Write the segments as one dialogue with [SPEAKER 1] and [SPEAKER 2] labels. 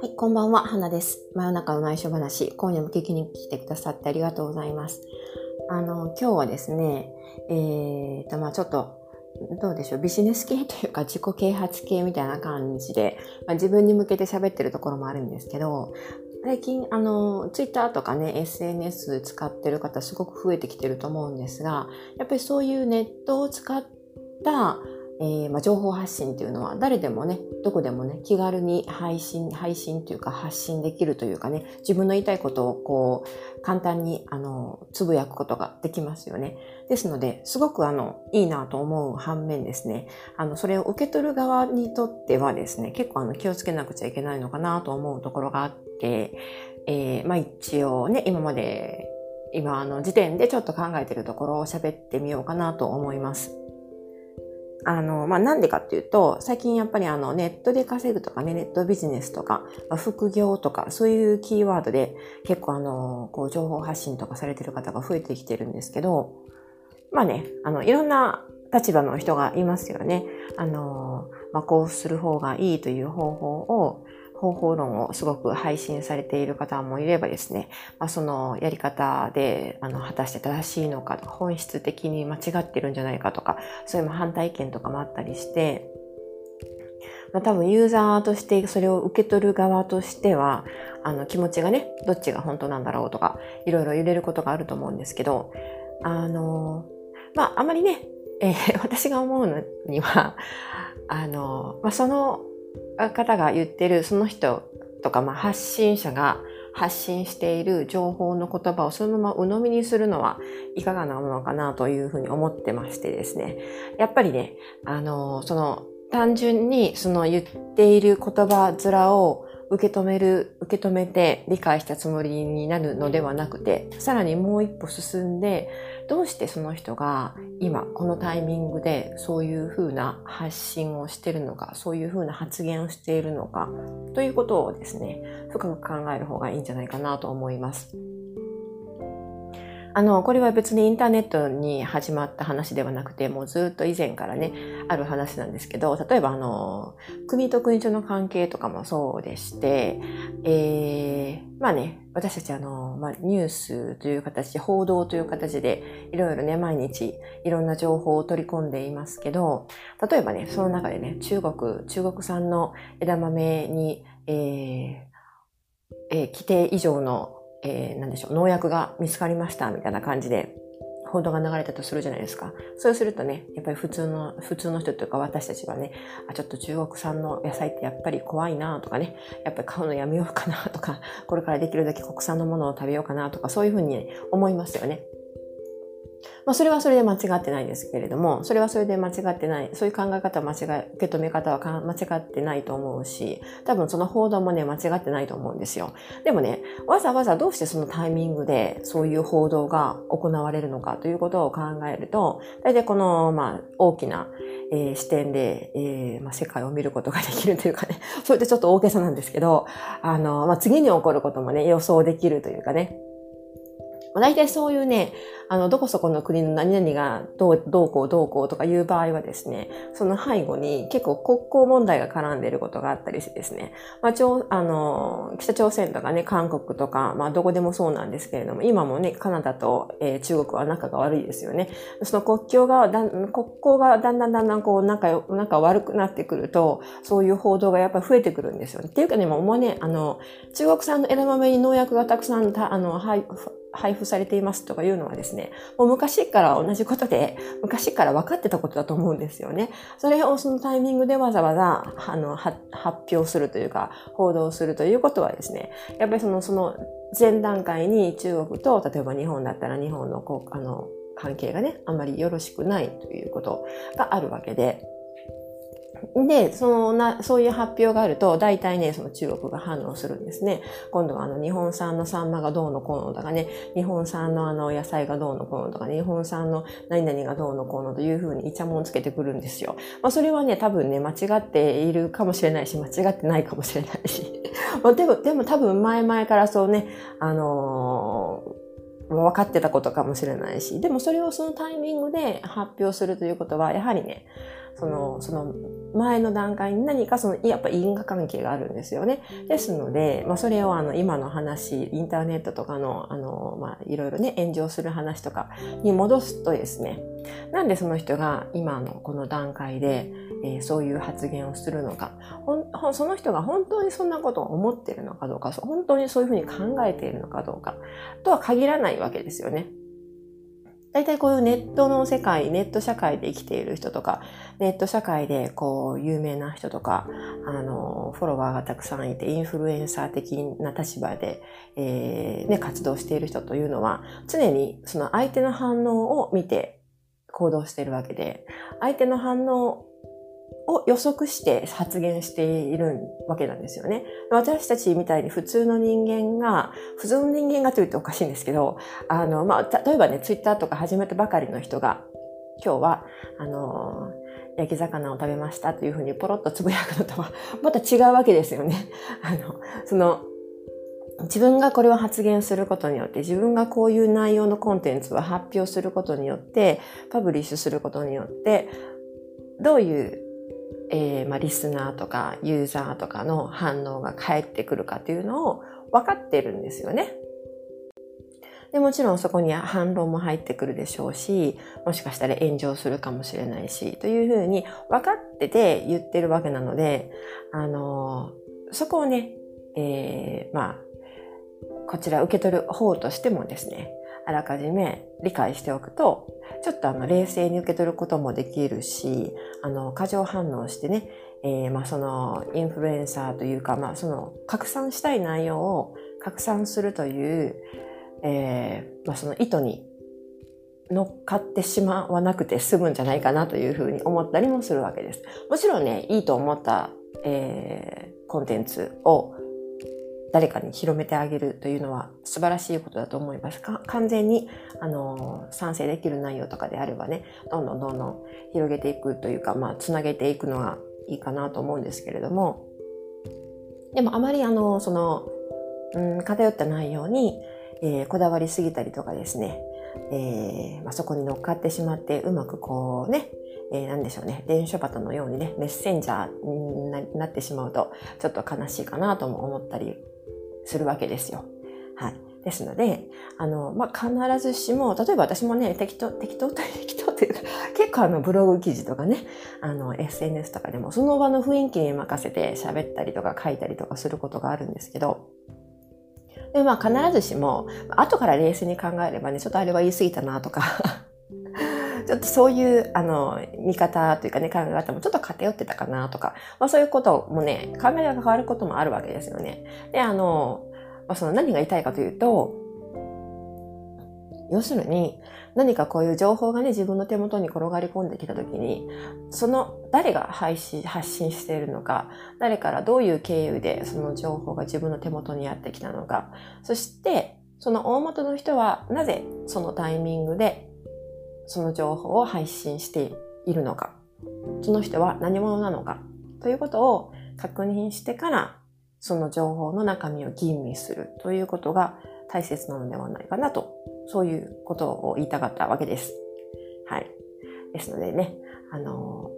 [SPEAKER 1] はい、こんばんは、花です。真夜中の内緒話、今夜も聞きに来てくださってありがとうございます。あの、今日はですね、えーと、まあちょっと、どうでしょう、ビジネス系というか自己啓発系みたいな感じで、まあ、自分に向けて喋ってるところもあるんですけど、最近、あの、ツイッターとかね、SNS 使ってる方すごく増えてきてると思うんですが、やっぱりそういうネットを使ったえー、まあ、情報発信っていうのは誰でもね、どこでもね、気軽に配信、配信というか発信できるというかね、自分の言いたいことをこう、簡単に、あの、つぶやくことができますよね。ですので、すごくあの、いいなと思う反面ですね、あの、それを受け取る側にとってはですね、結構あの、気をつけなくちゃいけないのかなと思うところがあって、えー、まあ一応ね、今まで、今あの時点でちょっと考えてるところを喋ってみようかなと思います。あの、まあ、なんでかっていうと、最近やっぱりあの、ネットで稼ぐとかね、ネットビジネスとか、まあ、副業とか、そういうキーワードで結構あの、こう、情報発信とかされてる方が増えてきてるんですけど、まあね、あの、いろんな立場の人がいますよね。あの、まあ、こうする方がいいという方法を、方法論をすごく配信されている方もいればですね、まあ、そのやり方であの果たして正しいのかとか本質的に間違ってるんじゃないかとかそういう反対意見とかもあったりして、まあ、多分ユーザーとしてそれを受け取る側としてはあの気持ちがねどっちが本当なんだろうとかいろいろ揺れることがあると思うんですけどあのまああまりね、えー、私が思うのにはあの、まあ、その方が言ってるその人とか、まあ、発信者が発信している情報の言葉をそのまま鵜呑みにするのはいかがなものかなというふうに思ってましてですね。やっぱりね、あの、その単純にその言っている言葉面を受け止める、受け止めて理解したつもりになるのではなくて、さらにもう一歩進んで、どうしてその人が今このタイミングでそういうふうな発信をしているのか、そういうふうな発言をしているのか、ということをですね、深く考える方がいいんじゃないかなと思います。あの、これは別にインターネットに始まった話ではなくて、もうずっと以前からね、ある話なんですけど、例えばあの、国と国との関係とかもそうでして、えー、まあね、私たちあの、まあ、ニュースという形、報道という形で、いろいろね、毎日いろんな情報を取り込んでいますけど、例えばね、その中でね、中国、中国産の枝豆に、えー、えー、規定以上のえー、なんでしょう、農薬が見つかりましたみたいな感じで、報道が流れたとするじゃないですか。そうするとね、やっぱり普通の、普通の人というか私たちはね、あ、ちょっと中国産の野菜ってやっぱり怖いなとかね、やっぱり買うのやめようかなとか、これからできるだけ国産のものを食べようかなとか、そういうふうに、ね、思いますよね。まあ、それはそれで間違ってないですけれども、それはそれで間違ってない、そういう考え方は、間違い、受け止め方は間違ってないと思うし、多分その報道もね、間違ってないと思うんですよ。でもね、わざわざどうしてそのタイミングでそういう報道が行われるのかということを考えると、大体この、まあ、大きな、えー、視点で、えーまあ、世界を見ることができるというかね、それってちょっと大げさなんですけど、あの、まあ、次に起こることもね、予想できるというかね、ま大体そういうね、あの、どこそこの国の何々がどう、どうこうどうこうとかいう場合はですね、その背後に結構国交問題が絡んでいることがあったりしてですね、まあ、ちょあの、北朝鮮とかね、韓国とか、まあ、どこでもそうなんですけれども、今もね、カナダと、えー、中国は仲が悪いですよね。その国境がだ、国交がだんだんだんだんこう、仲、仲悪くなってくると、そういう報道がやっぱ増えてくるんですよね。っていうかね、もうね、あの、中国産の枝豆に農薬がたくさん、あの、はい、配布されていますとかいうのはですね、もう昔から同じことで、昔から分かってたことだと思うんですよね。それをそのタイミングでわざわざ、あの、発表するというか、報道するということはですね、やっぱりその、その前段階に中国と、例えば日本だったら日本のこう、あの、関係がね、あまりよろしくないということがあるわけで、で、そのな、そういう発表があると、大体ね、その中国が反応するんですね。今度はあの、日本産のサンマがどうのこうのとかね、日本産のあの、野菜がどうのこうのとか、ね、日本産の何々がどうのこうのというふうにイチャモンつけてくるんですよ。まあ、それはね、多分ね、間違っているかもしれないし、間違ってないかもしれないし。まあ、でも、でも多分前々からそうね、あのー分かってたことかもしれないし、でもそれをそのタイミングで発表するということは、やはりね、その、その前の段階に何かその、やっぱ因果関係があるんですよね。ですので、まあそれをあの、今の話、インターネットとかの、あの、まあいろいろね、炎上する話とかに戻すとですね、なんでその人が今のこの段階で、えー、そういう発言をするのかその人が本当にそんなことを思っているのかどうか本当にそういうふうに考えているのかどうかとは限らないわけですよね。大体こういうネットの世界、ネット社会で生きている人とか、ネット社会でこう有名な人とか、あの、フォロワーがたくさんいて、インフルエンサー的な立場で、えー、ね、活動している人というのは、常にその相手の反応を見て行動しているわけで、相手の反応を予測して発言しているわけなんですよね。私たちみたいに普通の人間が、普通の人間がと言っておかしいんですけど、あの、まあ、例えばね、ツイッターとか始めたばかりの人が、今日は、あの、焼き魚を食べましたというふうにポロッとつぶやくのとは、また違うわけですよね。あの、その、自分がこれを発言することによって、自分がこういう内容のコンテンツを発表することによって、パブリッシュすることによって、どういうえー、まあ、リスナーとかユーザーとかの反応が返ってくるかっていうのを分かってるんですよね。でもちろんそこには反論も入ってくるでしょうし、もしかしたら炎上するかもしれないし、というふうに分かってて言ってるわけなので、あのー、そこをね、えー、まあ、こちら受け取る方としてもですね、あらかじめ理解しておくと、ちょっとあの冷静に受け取ることもできるし、あの過剰反応してね、えー、まあそのインフルエンサーというか、まあその拡散したい内容を拡散するという、えー、まあその意図に乗っかってしまわなくて済むんじゃないかなというふうに思ったりもするわけです。もちろんね、いいと思った、えー、コンテンツを誰かに広めてあげるというのは素晴らしいことだと思います。完全に、あの、賛成できる内容とかであればね、どんどんどんどん広げていくというか、まあ、つなげていくのがいいかなと思うんですけれども、でもあまりあの、その、うん、偏った内容に、えー、こだわりすぎたりとかですね、えーまあ、そこに乗っかってしまって、うまくこうね、えー、なんでしょうね、電書バトのようにね、メッセンジャーになってしまうと、ちょっと悲しいかなとも思ったりするわけですよ。はい。ですので、あの、まあ、必ずしも、例えば私もね、適当、適当、適当っていうか、結構あの、ブログ記事とかね、あの、SNS とかでも、その場の雰囲気に任せて喋ったりとか書いたりとかすることがあるんですけど、で、まあ、必ずしも、後から冷静に考えればね、ちょっとあれは言い過ぎたなとかちょっとそういう、あの、見方というかね、考え方もちょっと偏ってたかなとか、まあそういうこともね、考えが変わることもあるわけですよね。で、あの、まあ、その何が言いたいかというと、要するに、何かこういう情報がね、自分の手元に転がり込んできたときに、その誰が配信、発信しているのか、誰からどういう経由でその情報が自分の手元にやってきたのか、そして、その大元の人はなぜそのタイミングでその情報を配信しているのか、その人は何者なのか、ということを確認してから、その情報の中身を吟味するということが大切なのではないかなと、そういうことを言いたかったわけです。はい。ですのでね、あの、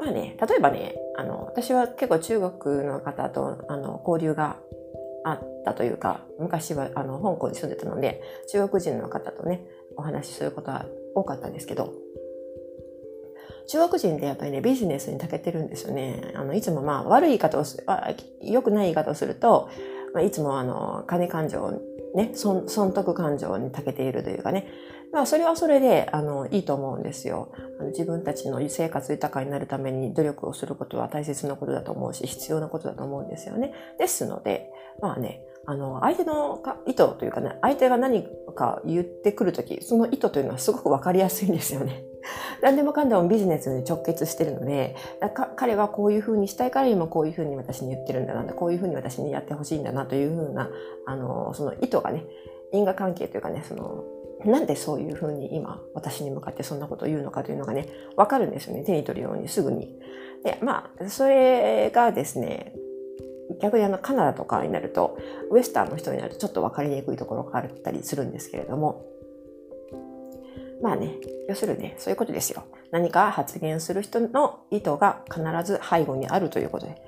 [SPEAKER 1] まあね、例えばね、あの、私は結構中国の方と、あの、交流があったというか、昔は、あの、香港に住んでたので、中国人の方とね、お話しすることは多かったんですけど、中国人ってやっぱりね、ビジネスに長けてるんですよね。あの、いつもまあ、悪い言い方をす、良くない言い方をすると、まあ、いつもあの、金感情、ね、損得感情に長けているというかね、まあ、それはそれで、あの、いいと思うんですよ。あの自分たちの生活豊かになるために努力をすることは大切なことだと思うし、必要なことだと思うんですよね。ですので、まあね、あの、相手の意図というかね、相手が何か言ってくるとき、その意図というのはすごくわかりやすいんですよね。何でもかんでもビジネスに直結してるので、彼はこういうふうにしたいから今こういうふうに私に言ってるんだな、こういうふうに私にやってほしいんだなというふうな、あの、その意図がね、因果関係というかね、その、なんでそういうふうに今私に向かってそんなことを言うのかというのがね、わかるんですよね。手に取るようにすぐに。で、まあ、それがですね、逆にあのカナダとかになるとウエスターの人になるとちょっと分かりにくいところがあったりするんですけれども。まあね要するにねそういうことですよ。何か発言する人の意図が必ず背後にあるということで。